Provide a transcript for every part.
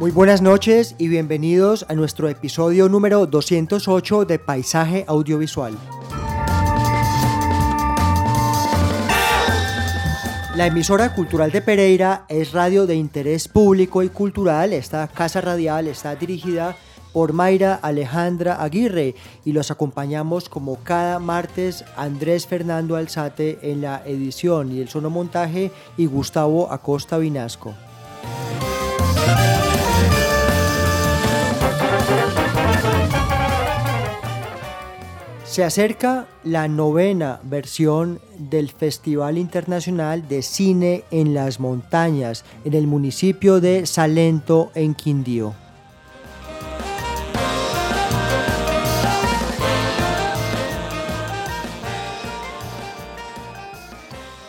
Muy buenas noches y bienvenidos a nuestro episodio número 208 de Paisaje Audiovisual. La emisora cultural de Pereira es radio de interés público y cultural. Esta casa radial está dirigida por Mayra Alejandra Aguirre y los acompañamos como cada martes Andrés Fernando Alzate en la edición y el sonomontaje y Gustavo Acosta Vinasco. Se acerca la novena versión del Festival Internacional de Cine en las Montañas en el municipio de Salento, en Quindío.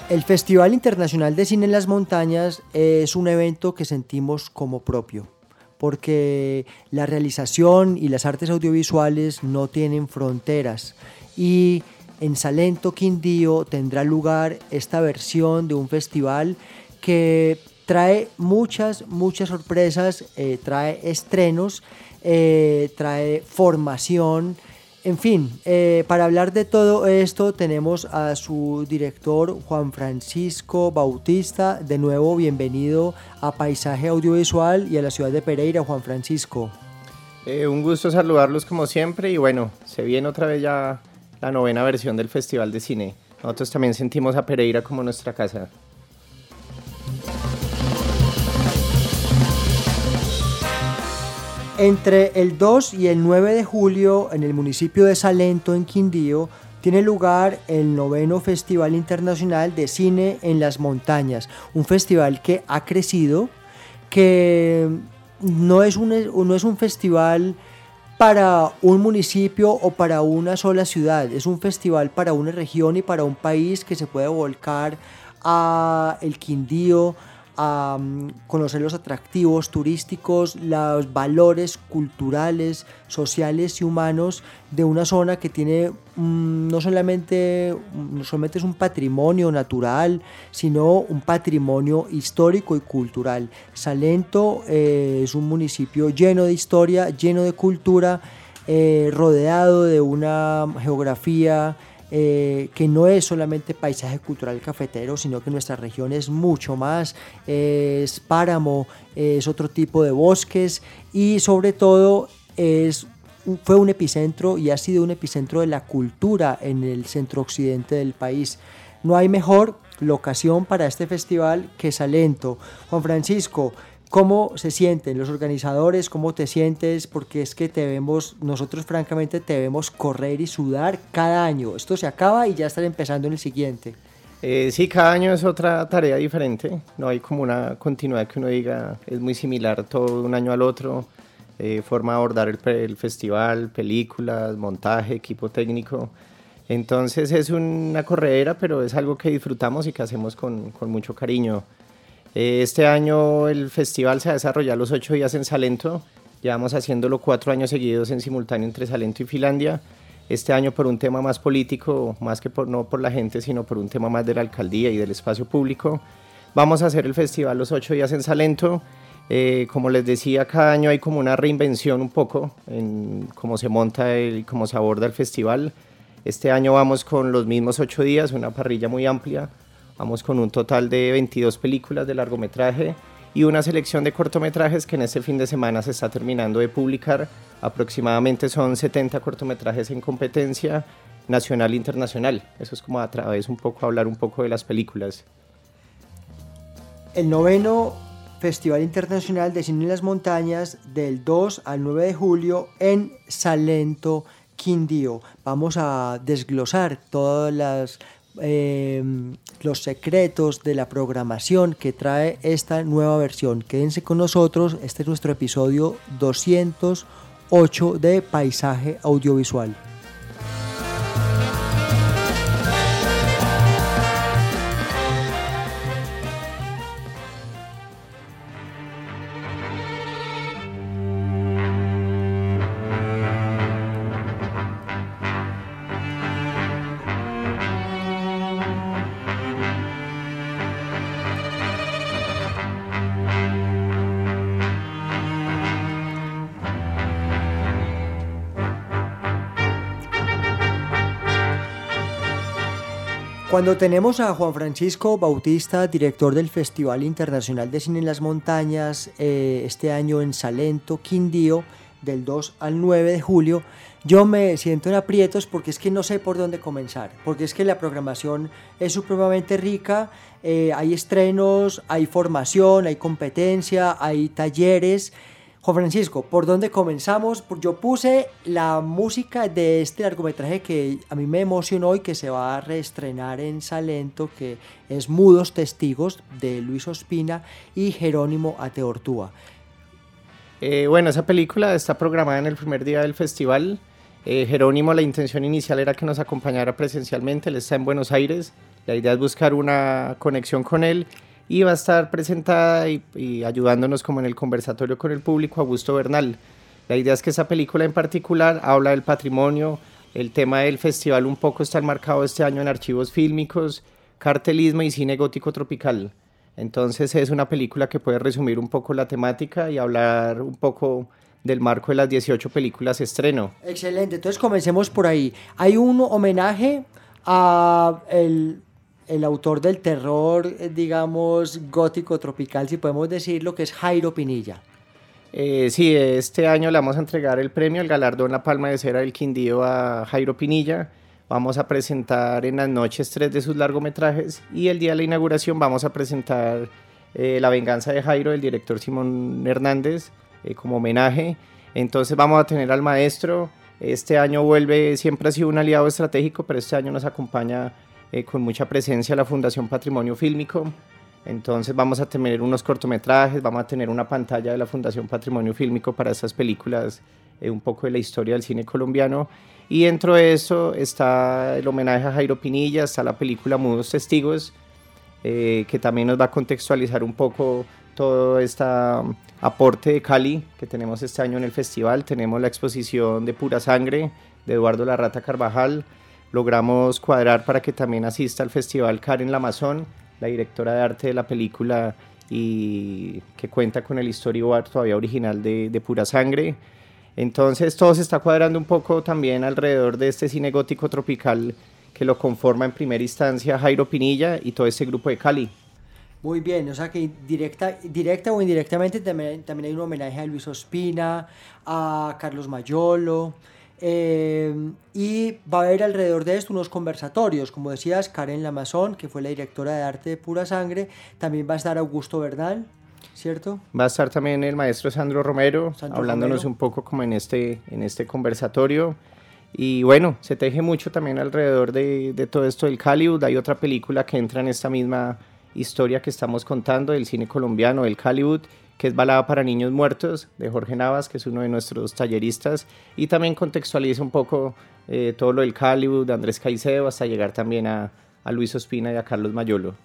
El Festival Internacional de Cine en las Montañas es un evento que sentimos como propio porque la realización y las artes audiovisuales no tienen fronteras. Y en Salento Quindío tendrá lugar esta versión de un festival que trae muchas, muchas sorpresas, eh, trae estrenos, eh, trae formación, en fin, eh, para hablar de todo esto tenemos a su director Juan Francisco Bautista. De nuevo, bienvenido a Paisaje Audiovisual y a la ciudad de Pereira, Juan Francisco. Eh, un gusto saludarlos como siempre y bueno, se viene otra vez ya la novena versión del Festival de Cine. Nosotros también sentimos a Pereira como nuestra casa. Entre el 2 y el 9 de julio en el municipio de Salento, en Quindío, tiene lugar el noveno Festival Internacional de Cine en las Montañas, un festival que ha crecido, que no es un, no es un festival para un municipio o para una sola ciudad, es un festival para una región y para un país que se puede volcar a el Quindío, a conocer los atractivos turísticos, los valores culturales, sociales y humanos de una zona que tiene um, no, solamente, no solamente es un patrimonio natural, sino un patrimonio histórico y cultural. Salento eh, es un municipio lleno de historia, lleno de cultura, eh, rodeado de una geografía eh, que no es solamente paisaje cultural cafetero, sino que nuestra región es mucho más, es páramo, es otro tipo de bosques y sobre todo es fue un epicentro y ha sido un epicentro de la cultura en el centro occidente del país. No hay mejor locación para este festival que Salento. Juan Francisco, ¿Cómo se sienten los organizadores? ¿Cómo te sientes? Porque es que te vemos, nosotros francamente te vemos correr y sudar cada año. Esto se acaba y ya están empezando en el siguiente. Eh, sí, cada año es otra tarea diferente. No hay como una continuidad que uno diga es muy similar todo un año al otro. Eh, forma de abordar el, el, festival, películas, montaje, equipo técnico. Entonces es una corredera, pero es algo que disfrutamos y que hacemos con, con mucho cariño. Eh, este año el festival se ha desarrollado los ocho días en Salento. Llevamos haciéndolo cuatro años seguidos en simultáneo entre Salento y Finlandia. Este año por un tema más político, más que por, no por la gente, sino por un tema más de la alcaldía y del espacio público. Vamos a hacer el festival los ocho días en Salento. Eh, como les decía, cada año hay como una reinvención un poco en cómo se monta y cómo se aborda el festival. Este año vamos con los mismos ocho días, una parrilla muy amplia. Vamos con un total de 22 películas de largometraje y una selección de cortometrajes que en este fin de semana se está terminando de publicar. Aproximadamente son 70 cortometrajes en competencia nacional e internacional. Eso es como a través un poco hablar un poco de las películas. El noveno Festival Internacional de Cine en las Montañas del 2 al 9 de julio en Salento, Quindío. Vamos a desglosar todas las eh, los secretos de la programación que trae esta nueva versión. Quédense con nosotros, este es nuestro episodio 208 de Paisaje Audiovisual. Cuando tenemos a Juan Francisco Bautista, director del Festival Internacional de Cine en las Montañas, eh, este año en Salento, Quindío, del 2 al 9 de julio, yo me siento en aprietos porque es que no sé por dónde comenzar, porque es que la programación es supremamente rica, eh, hay estrenos, hay formación, hay competencia, hay talleres Juan Francisco, ¿por dónde comenzamos? Yo puse la música de este largometraje que a mí me emocionó y que se va a reestrenar en Salento, que es Mudos Testigos de Luis Ospina y Jerónimo Ateortúa. Eh, bueno, esa película está programada en el primer día del festival. Eh, Jerónimo, la intención inicial era que nos acompañara presencialmente, él está en Buenos Aires, la idea es buscar una conexión con él y va a estar presentada y, ayudándonos como en el conversatorio con el público Augusto Bernal. La idea es que esa película en particular habla del patrimonio, el tema del festival un poco está enmarcado este año en archivos fílmicos, cartelismo y cine gótico tropical. Entonces es una película que puede resumir un poco la temática y hablar un poco del marco de las 18 películas estreno. Excelente, entonces comencemos por ahí. Hay un homenaje a el el autor del terror, eh, digamos, gótico tropical, si podemos decirlo, que es Jairo Pinilla. Eh, sí, este año le vamos a entregar el premio, el galardón La Palma de Cera del Quindío a Jairo Pinilla. Vamos a presentar en las noches tres de sus largometrajes y el día de la inauguración vamos a presentar eh, La venganza de Jairo del director Simón Hernández como homenaje. Entonces vamos a tener al maestro. Este año vuelve, siempre ha sido un aliado estratégico, pero este año nos acompaña eh, con mucha presencia la Fundación Patrimonio Fílmico. Entonces vamos a tener unos cortometrajes, vamos a tener una pantalla de la Fundación Patrimonio Fílmico para estas películas, eh, un poco de la historia del cine colombiano. Y dentro de eso está el homenaje a Jairo Pinilla, está la película Mudos Testigos, eh, que también nos va a contextualizar un poco todo este aporte de Cali que tenemos este año en el festival. Tenemos la exposición de Pura Sangre de Eduardo Larrata Carvajal, logramos cuadrar para que también asista al festival Karen Lamazón, la directora de arte de la película y que cuenta con el storyboard todavía original de, Pura Sangre. Entonces todo se está cuadrando un poco también alrededor de este cine gótico tropical que lo conforma en primera instancia Jairo Pinilla y todo este grupo de Cali. Muy bien, o sea que directa, directa o indirectamente también, también hay un homenaje a Luis Ospina, a Carlos Mayolo, eh, y va a haber alrededor de esto unos conversatorios, como decías, Karen Lamazón, que fue la directora de arte de Pura Sangre, también va a estar Augusto Bernal, ¿cierto? Va a estar también el maestro Sandro Romero, hablándonos un poco como en este, en este conversatorio. Y bueno, se teje mucho también alrededor de, de todo esto del Hollywood. Hay otra película que entra en esta misma historia que estamos contando del cine colombiano, del Hollywood, que es Balada para Niños Muertos, de Jorge Navas, que es uno de nuestros talleristas, y también contextualiza un poco eh, todo lo del Hollywood, de Andrés Caicedo, hasta llegar también a, a Luis Ospina y a Carlos Mayolo.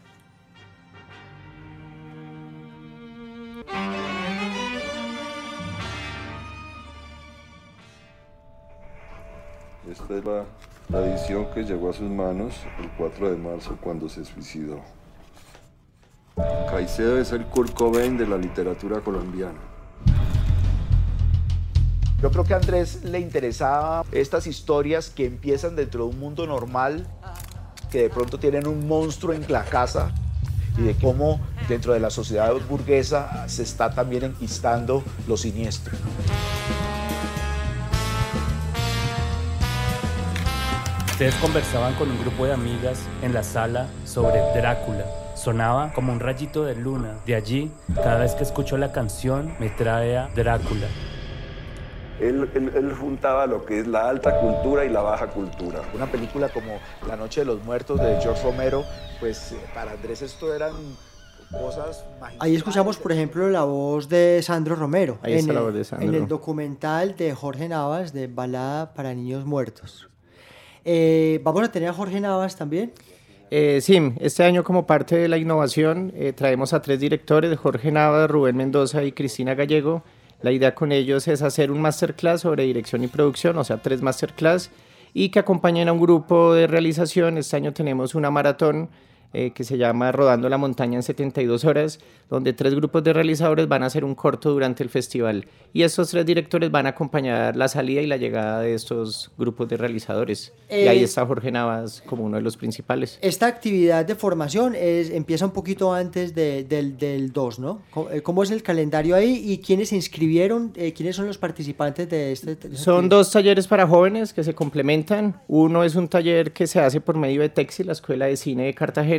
Esta es la, la edición que llegó a sus manos el 4 de marzo cuando se suicidó. Caicedo es el Kurt Cobain de la literatura colombiana. Yo creo que a Andrés le interesaba estas historias que empiezan dentro de un mundo normal, que de pronto tienen un monstruo en la casa y de cómo dentro de la sociedad burguesa se está también enquistando lo siniestro. Ustedes conversaban con un grupo de amigas en la sala sobre Drácula. Sonaba como un rayito de luna. De allí, cada vez que escucho la canción, me trae a Drácula. Él, él, juntaba lo que es la alta cultura y la baja cultura. Una película como La Noche de los Muertos de George Romero, pues eh, para Andrés esto eran cosas Ahí escuchamos, por ejemplo, la voz de Sandro Romero. Ahí está la voz de Sandro. En el documental de Jorge Navas de Balada para Niños Muertos. Eh, ¿Vamos a tener a Jorge Navas también? Eh, sí, este año como parte de la innovación traemos a tres directores, Jorge Navas, Rubén Mendoza y Cristina Gallego, la idea con ellos es hacer un masterclass sobre dirección y producción, o sea, tres masterclass, y que acompañen a un grupo de realización. Este año tenemos una maratón eh, que se llama Rodando la Montaña en 72 horas, donde tres grupos de realizadores van a hacer un corto durante el festival y estos tres directores van a acompañar la salida y la llegada de estos grupos de realizadores. y ahí eh, está Jorge Navas como uno de los principales. Esta actividad de formación es, empieza un poquito antes del, del 2, ¿no? Eh, ¿Cómo es el calendario ahí y quiénes se inscribieron? ¿Quiénes son los participantes de este? son dos talleres para jóvenes que se complementan. Uno es un taller que se hace por medio de Texi, la Escuela de Cine de Cartagena,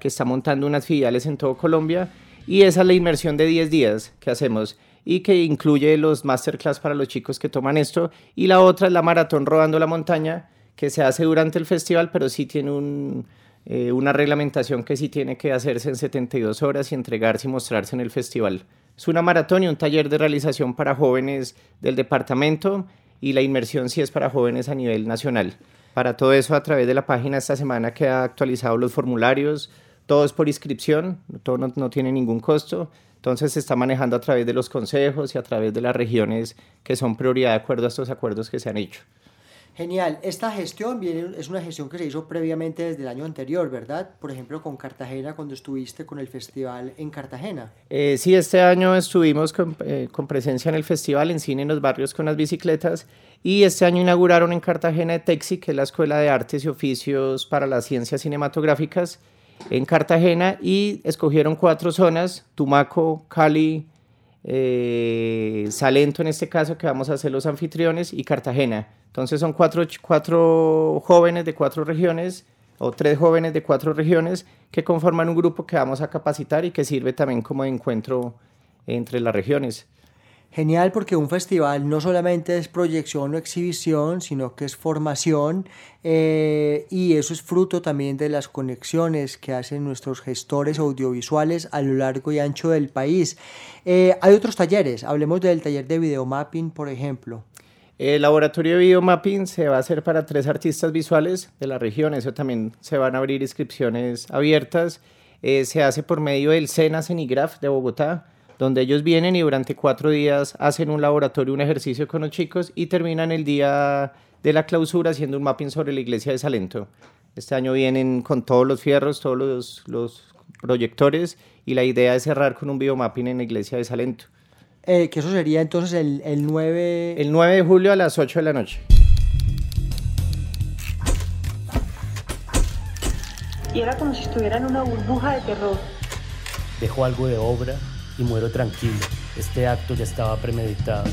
que está montando unas filiales en todo Colombia y esa es la inmersión de 10 días que hacemos y que incluye los masterclass para los chicos que toman esto. Y la otra es la maratón rodando la montaña, que se hace durante el festival, pero sí tiene un, eh, una reglamentación que sí tiene que hacerse en 72 horas y entregarse y mostrarse en el festival. Es una maratón y un taller de realización para jóvenes del departamento y la inmersión sí es para jóvenes a nivel nacional. Para todo eso, a través de la página esta semana que ha actualizado los formularios, todo es por inscripción, todo no, tiene ningún costo. Entonces se está manejando a través de los consejos y a través de las regiones que son prioridad de acuerdo a estos acuerdos que se han hecho. Genial. Esta gestión viene, es una gestión que se hizo previamente desde el año anterior, ¿verdad? Por ejemplo, con Cartagena, cuando estuviste con el festival en Cartagena. Eh, sí, este año estuvimos con, eh, presencia en el festival, en cine en los barrios con las bicicletas, y este año inauguraron en Cartagena Texi, que es la Escuela de Artes y Oficios para las Ciencias Cinematográficas, en Cartagena y escogieron cuatro zonas, Tumaco, Cali, eh, Salento en este caso, que vamos a ser los anfitriones, y Cartagena. Entonces son cuatro, jóvenes de cuatro regiones o tres jóvenes de cuatro regiones que conforman un grupo que vamos a capacitar y que sirve también como de encuentro entre las regiones. Genial porque un festival no solamente es proyección o exhibición, sino que es formación eh, y eso es fruto también de las conexiones que hacen nuestros gestores audiovisuales a lo largo y ancho del país. Eh, hay otros talleres, hablemos del taller de videomapping, por ejemplo. El laboratorio de videomapping se va a hacer para tres artistas visuales de la región, eso también se van a abrir inscripciones abiertas. Eh, se hace por medio del SENA CENIGRAF de Bogotá donde ellos vienen y durante cuatro días hacen un laboratorio, un ejercicio con los chicos y terminan el día de la clausura haciendo un mapping sobre la iglesia de Salento. Este año vienen con todos los fierros, todos los, los proyectores y la idea es cerrar con un biomapping en la iglesia de Salento. Eh, que eso sería entonces el, el 9... El 9 de julio a las 8 de la noche. Y era como si estuviera en una burbuja de terror. Dejó algo de obra y muero tranquilo. Este acto ya estaba premeditado.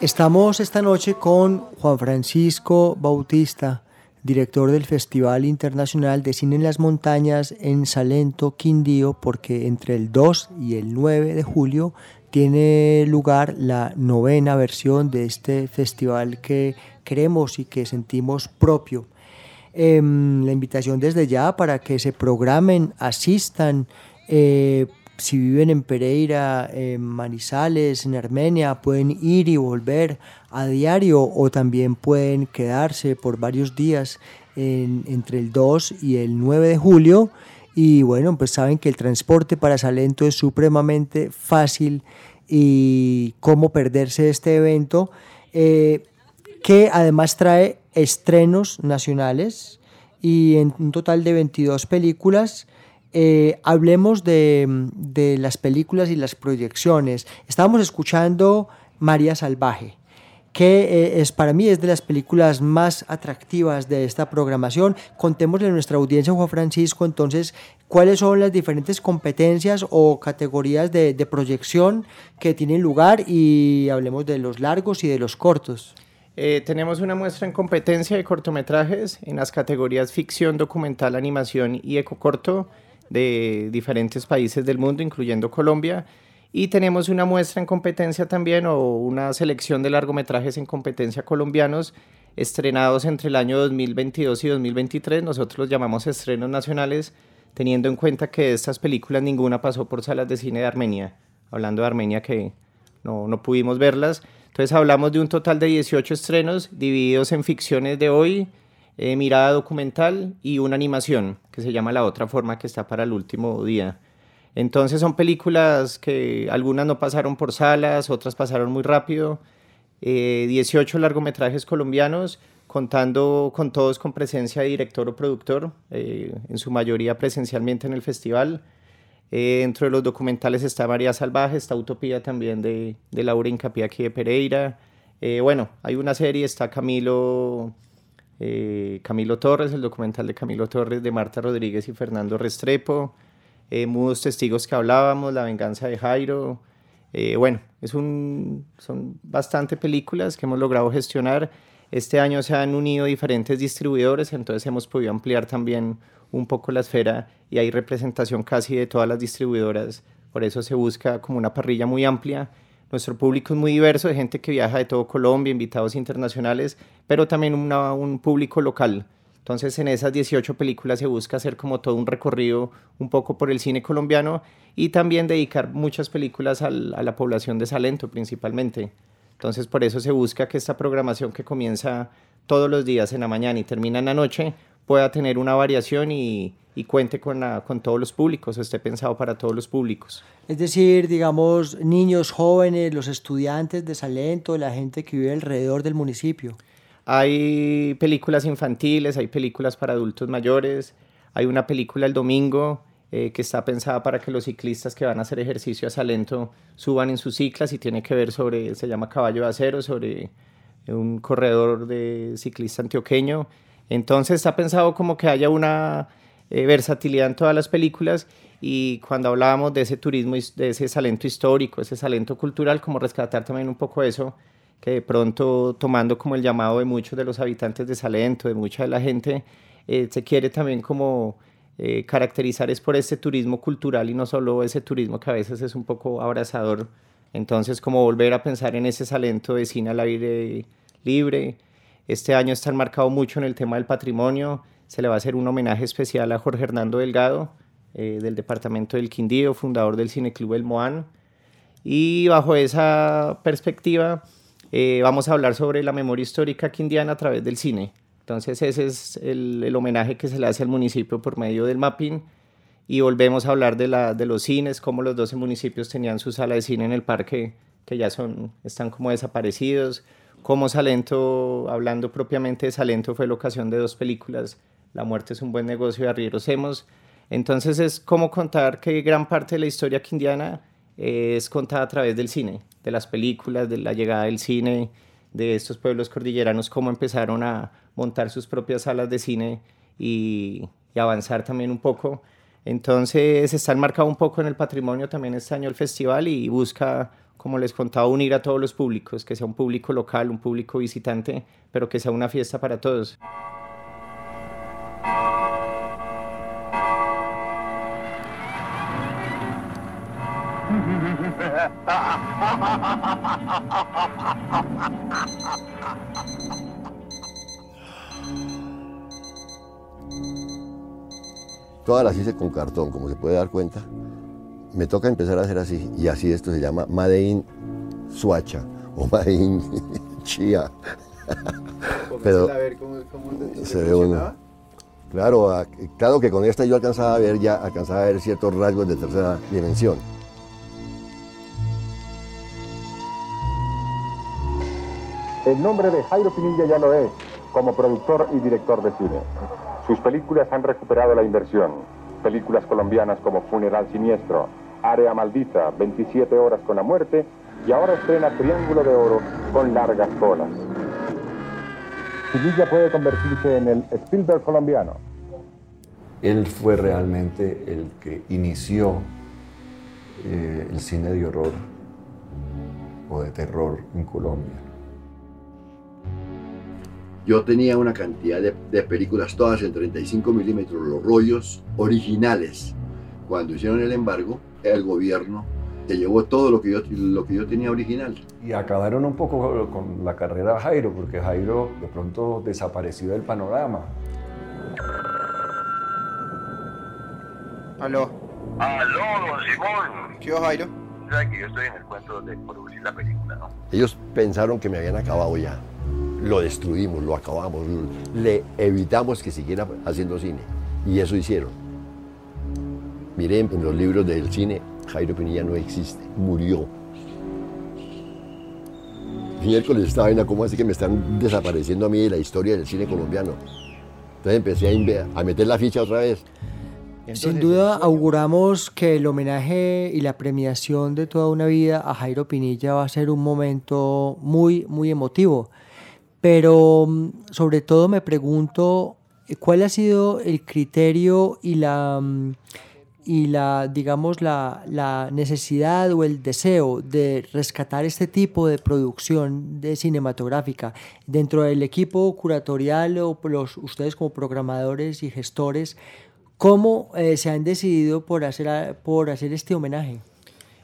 Estamos esta noche con Juan Francisco Bautista, director del Festival Internacional de Cine en las Montañas en Salento, Quindío, porque entre el 2 y el 9 de julio tiene lugar la novena versión de este festival que queremos y que sentimos propio. Em, la invitación desde ya para que se programen, asistan, eh, si viven en Pereira, en Manizales, en Armenia, pueden ir y volver a diario o también pueden quedarse por varios días entre el 2 y el 9 de julio. Y bueno, pues saben que el transporte para Salento es supremamente fácil y cómo perderse este evento, eh, que además trae estrenos nacionales y en un total de 22 películas eh, hablemos de, las películas y las proyecciones. Estábamos escuchando María Salvaje, que eh, es para mí es de las películas más atractivas de esta programación. Contémosle a nuestra audiencia, Juan Francisco, entonces, cuáles son las diferentes competencias o categorías de, de proyección que tienen lugar y hablemos de los largos y de los cortos. Eh, tenemos una muestra en competencia de cortometrajes en las categorías ficción, documental, animación y ecocorto de diferentes países del mundo, incluyendo Colombia. Y tenemos una muestra en competencia también o una selección de largometrajes en competencia colombianos estrenados entre el año 2022 y 2023. Nosotros los llamamos estrenos nacionales, teniendo en cuenta que de estas películas ninguna pasó por salas de cine de Armenia. Hablando de Armenia que no, no pudimos verlas. Entonces hablamos de un total de 18 estrenos divididos en ficciones de hoy, eh, mirada documental y una animación que se llama La otra forma que está para el último día. Entonces son películas que algunas no pasaron por salas, otras pasaron muy rápido. 18 eh, largometrajes colombianos, contando con todos con presencia de director o productor, eh, en su mayoría presencialmente en el festival. Dentro de los documentales está María Salvaje, está Utopía también de, de Laura Incapié de Pereira. bueno, hay una serie, está Camilo eh, Camilo Torres, el documental de Camilo Torres de Marta Rodríguez y Fernando Restrepo, eh, Mudos Testigos que hablábamos, La venganza de Jairo. Eh, bueno, es un, son bastante películas que hemos logrado gestionar. Este año se han unido diferentes distribuidores, entonces hemos podido ampliar también un poco la esfera y hay representación casi de todas las distribuidoras. Por eso se busca como una parrilla muy amplia nuestro público es muy diverso, de gente que viaja de todo Colombia, invitados internacionales, pero también un público local. Entonces en esas 18 películas se busca hacer como todo un recorrido un poco por el cine colombiano y también dedicar muchas películas a la población de Salento principalmente. Entonces por eso se busca que esta programación que comienza todos los días en la mañana y termina en la noche pueda tener una variación y, y cuente con, con todos los públicos, esté pensado para todos los públicos. Es decir, digamos, niños, jóvenes, los estudiantes de Salento, la gente que vive alrededor del municipio. Hay películas infantiles, hay películas para adultos mayores, hay una película el domingo eh, que está pensada para que los ciclistas que van a hacer ejercicio a Salento suban en sus ciclas y tiene que ver sobre, se llama Caballo de Acero, sobre un corredor de ciclista antioqueño entonces está pensado como que haya una eh, versatilidad en todas las películas y cuando hablábamos de ese turismo, de ese salento histórico, ese salento cultural, como rescatar también un poco eso, que de pronto tomando como el llamado de muchos de los habitantes de Salento, de mucha de la gente, eh, se quiere también como eh, caracterizar es por ese turismo cultural y no solo ese turismo que a veces es un poco abrazador. Entonces, como volver a pensar en ese salento de cine al aire libre, este año está marcado mucho en el tema del patrimonio. Se le va a hacer un homenaje especial a Jorge Hernando Delgado, eh, del departamento del Quindío, fundador del Cineclub El Moán. Y bajo esa perspectiva eh, vamos a hablar sobre la memoria histórica quindiana a través del cine. Entonces ese es el, homenaje que se le hace al municipio por medio del mapping. Y volvemos a hablar de, la, de los cines, cómo los 12 municipios tenían su sala de cine en el parque, que ya son, están como desaparecidos como Salento, hablando propiamente de Salento, fue la ocasión de dos películas, La muerte es un buen negocio y Arrieros Hemos. Entonces es como contar que gran parte de la historia quindiana es contada a través del cine, de las películas, de la llegada del cine, de estos pueblos cordilleranos, cómo empezaron a montar sus propias salas de cine y, y avanzar también un poco. Entonces está enmarcado un poco en el patrimonio también este año el festival y busca como les contaba, unir a todos los públicos, que sea un público local, un público visitante, pero que sea una fiesta para todos. Todas las hice con cartón, como se puede dar cuenta me toca empezar a hacer así, y así esto se llama Made in Suacha o Made in Chía. Pero a ver cómo, cómo se ve uno. Claro, claro que con esta yo alcanzaba a ver ya, alcanzaba a ver ciertos rasgos de tercera dimensión. El nombre de Jairo Pinilla ya lo es, como productor y director de cine. Sus películas han recuperado la inversión. Películas colombianas como Funeral Siniestro, Área Maldita, 27 Horas con la Muerte y ahora estrena Triángulo de Oro con largas colas. Pinilla puede convertirse en el Spielberg colombiano. Él fue realmente el que inició eh, el cine de horror o de terror en Colombia. Yo tenía una cantidad de, de películas todas en 35 milímetros, los rollos originales. Cuando hicieron el embargo, el gobierno se llevó todo lo que yo, lo que yo tenía original. Y acabaron un poco con la carrera de Jairo, porque Jairo de pronto desapareció del panorama. Aló. Aló, don Simón. ¿Qué Jairo? ¿Sabe que yo estoy en el cuento de producir la película, no? Ellos pensaron que me habían acabado ya. Lo destruimos, lo acabamos, le evitamos que siguiera haciendo cine. Y eso hicieron. Miren, en los libros del cine, Jairo Pinilla no existe, murió. Miércoles estaba vaina, ¿cómo así que me están desapareciendo a mí de la historia del cine colombiano? Entonces empecé a, a meter la ficha otra vez. Sin duda auguramos que el homenaje y la premiación de toda una vida a Jairo Pinilla va a ser un momento muy, muy emotivo. Pero mm, sobre todo me pregunto cuál ha sido el criterio y la, mm, y la digamos, la, la necesidad o el deseo de rescatar este tipo de producción de cinematográfica dentro del equipo curatorial o los, ustedes como programadores y gestores. ¿Cómo eh, se han decidido por hacer, por hacer este homenaje?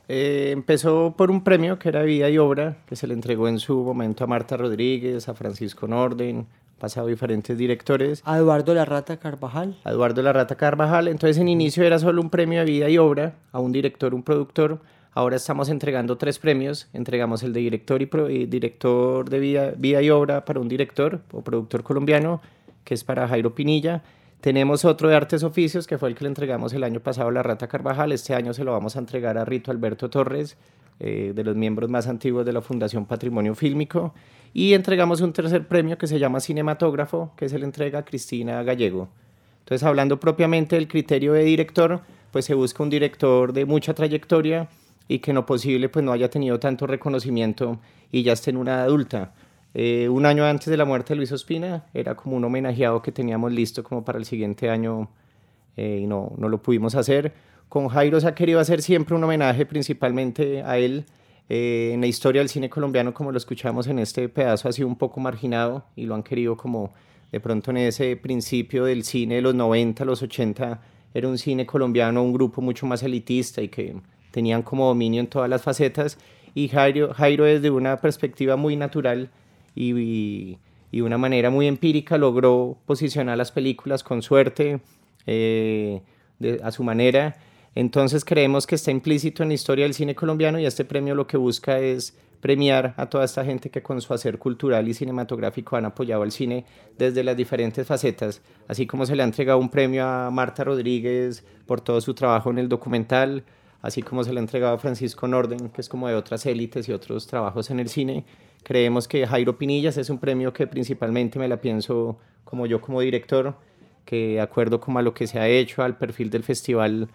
Eh, empezó por un premio que era Vida y Obra, que se le entregó en su momento a Marta Rodríguez, a Francisco Norden, pasado diferentes directores. A Eduardo Larrata Carvajal. a Eduardo Larrata Carvajal. Entonces en inicio era solo un premio de vida y obra a un director, un productor. Ahora estamos entregando tres premios. Entregamos el de director y, pro- y director de vida, vida y obra para un director o productor colombiano, que es para Jairo Pinilla. Tenemos otro de artes oficios, que fue el que le entregamos el año pasado a Larrata Carvajal. Este año se lo vamos a entregar a Rito Alberto Torres, eh, de los miembros más antiguos de la Fundación Patrimonio Fílmico. Y entregamos un tercer premio que se llama Cinematógrafo, que se le entrega a Cristina Gallego. Entonces, hablando propiamente del criterio de director, pues se busca un director de mucha trayectoria y que en lo posible pues no haya tenido tanto reconocimiento y ya esté en una adulta. Eh, un año antes de la muerte de Luis Ospina era como un homenajeado que teníamos listo como para el siguiente año eh, y no, no lo pudimos hacer. Con Jairo se ha querido hacer siempre un homenaje principalmente a él. Eh, en la historia del cine colombiano, como lo escuchamos en este pedazo, ha sido un poco marginado y lo han querido como de pronto en ese principio del cine de los 90, los 80, era un cine colombiano, un grupo mucho más elitista y que tenían como dominio en todas las facetas. Y Jairo, Jairo desde una perspectiva muy natural y, y, una manera muy empírica logró posicionar las películas con suerte, eh, a su manera. Entonces creemos que está implícito en la historia del cine colombiano y este premio lo que busca es premiar a toda esta gente que con su hacer cultural y cinematográfico han apoyado al cine desde las diferentes facetas, así como se le ha entregado un premio a Marta Rodríguez por todo su trabajo en el documental, así como se le ha entregado a Francisco Norden, que es como de otras élites y otros trabajos en el cine. Creemos que Jairo Pinillas es un premio que principalmente me la pienso como yo como director, que acuerdo como a lo que se ha hecho, al perfil del festival,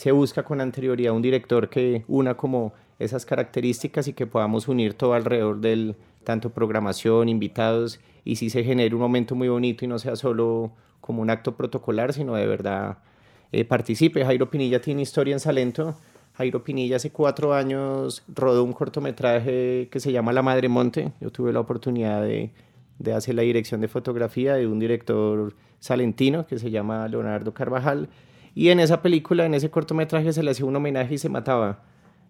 se busca con anterioridad un director que una como esas características y que podamos unir todo alrededor del tanto programación, invitados y si se genere un momento muy bonito y no sea solo como un acto protocolar, sino de verdad eh, participe. Jairo Pinilla tiene historia en Salento. Jairo Pinilla hace cuatro años rodó un cortometraje que se llama La Madre Monte. Yo tuve la oportunidad de, de hacer la dirección de fotografía de un director salentino que se llama Leonardo Carvajal. Y en esa película, en ese cortometraje, se le hacía un homenaje y se mataba.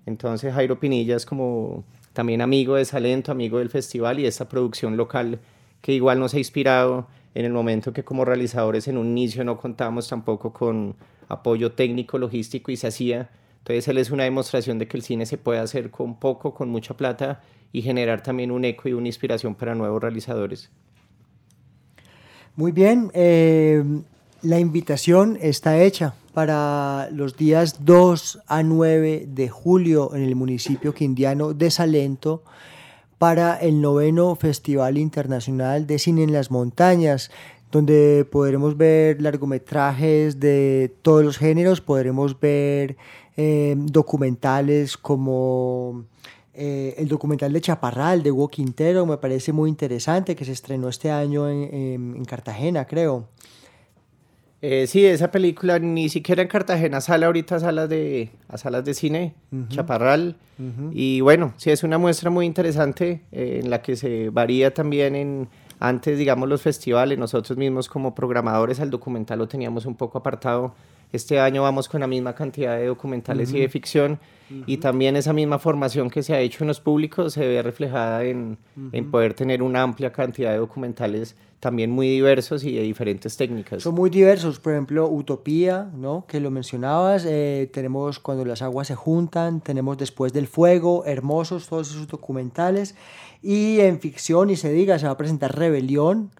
Entonces Jairo Pinilla es como también amigo de Salento, amigo del festival y de esta producción local que igual nos ha inspirado en el momento que como realizadores en un inicio no contábamos tampoco con apoyo técnico, logístico y se hacía Entonces él es una demostración de que el cine se puede hacer con poco, con mucha plata y generar también un eco y una inspiración para nuevos realizadores. Muy bien, eh, la invitación está hecha para los días 2 a 9 de julio en el municipio quindiano de Salento para el noveno Festival Internacional de Cine en las Montañas, donde podremos ver largometrajes de todos los géneros, podremos ver eh, documentales como eh, el documental de Chaparral de Hugo Quintero, me parece muy interesante, que se estrenó este año en, Cartagena, creo. Eh, sí, esa película ni siquiera en Cartagena sale ahorita a salas de, a salas de cine, Chaparral. Y bueno, sí, es una muestra muy interesante eh, en la que se varía también en, antes, digamos, los festivales. Nosotros mismos como programadores al documental lo teníamos un poco apartado. Este año vamos con la misma cantidad de documentales y de ficción y también esa misma formación que se ha hecho en los públicos se ve reflejada en, en, poder tener una amplia cantidad de documentales también muy diversos y de diferentes técnicas. Son muy diversos, por ejemplo, Utopía, ¿no? que lo mencionabas, eh, tenemos Cuando las aguas se juntan, tenemos Después del fuego, hermosos todos esos documentales, y en ficción, y se diga, se va a presentar Rebelión,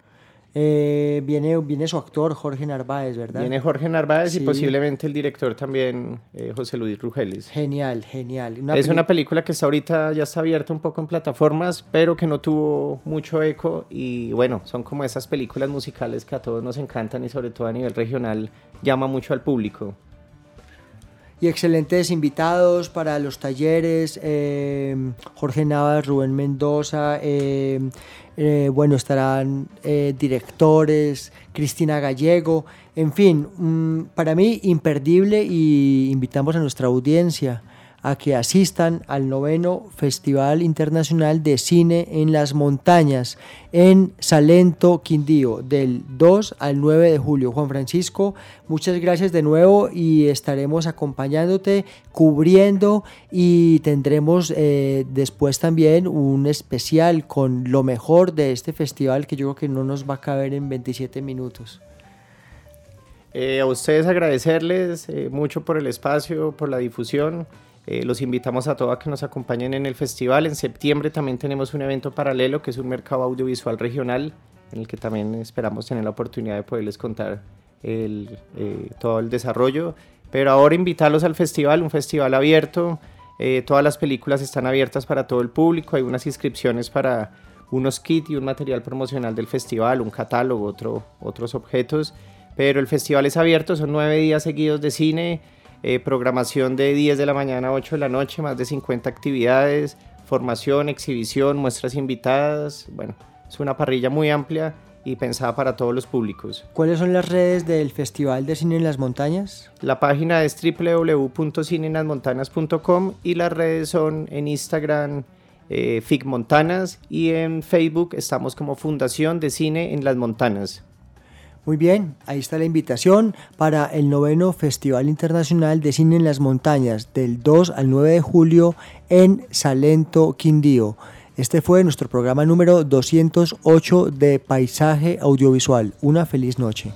eh, viene, viene su actor Jorge Narváez, ¿verdad? Viene Jorge Narváez y posiblemente el director también, eh, José Luis Rugeles. Genial, genial. es una película que está ahorita, ya está abierta un poco en plataformas, pero que no tuvo mucho eco y bueno, son como esas películas musicales que a todos nos encantan y sobre todo a nivel regional llama mucho al público y excelentes invitados para los talleres, eh, Jorge Navas, Rubén Mendoza, eh, eh, bueno, estarán directores, Cristina Gallego, en fin, mm, para mí imperdible y invitamos a nuestra audiencia a que asistan al noveno Festival Internacional de Cine en las Montañas en Salento, Quindío, del 2 al 9 de julio. Juan Francisco, muchas gracias de nuevo y estaremos acompañándote, cubriendo y tendremos eh, después también un especial con lo mejor de este festival que yo creo que no nos va a caber en 27 minutos. Eh, a ustedes agradecerles eh, mucho por el espacio, por la difusión. Eh, los invitamos a todos a que nos acompañen en el festival. En septiembre también tenemos un evento paralelo que es un mercado audiovisual regional en el que también esperamos tener la oportunidad de poderles contar el, eh, todo el desarrollo. Pero ahora invitarlos al festival, un festival abierto. Eh, todas las películas están abiertas para todo el público. Hay unas inscripciones para unos kits y un material promocional del festival, un catálogo, otro, otros objetos. Pero el festival es abierto, son nueve días seguidos de cine eh, programación de 10 de la mañana a 8 de la noche, más de 50 actividades, formación, exhibición, muestras invitadas. Bueno, es una parrilla muy amplia y pensada para todos los públicos. ¿Cuáles son las redes del Festival de Cine en las Montañas? La página es www.cineenlasmontanas.com y las redes son en Instagram eh, FIC Montanas y en Facebook estamos como Fundación de Cine en las Montanas. Muy bien, ahí está la invitación para el noveno Festival Internacional de Cine en las Montañas del 2 al 9 de julio en Salento, Quindío. Este fue nuestro programa número 208 de Paisaje Audiovisual. Una feliz noche.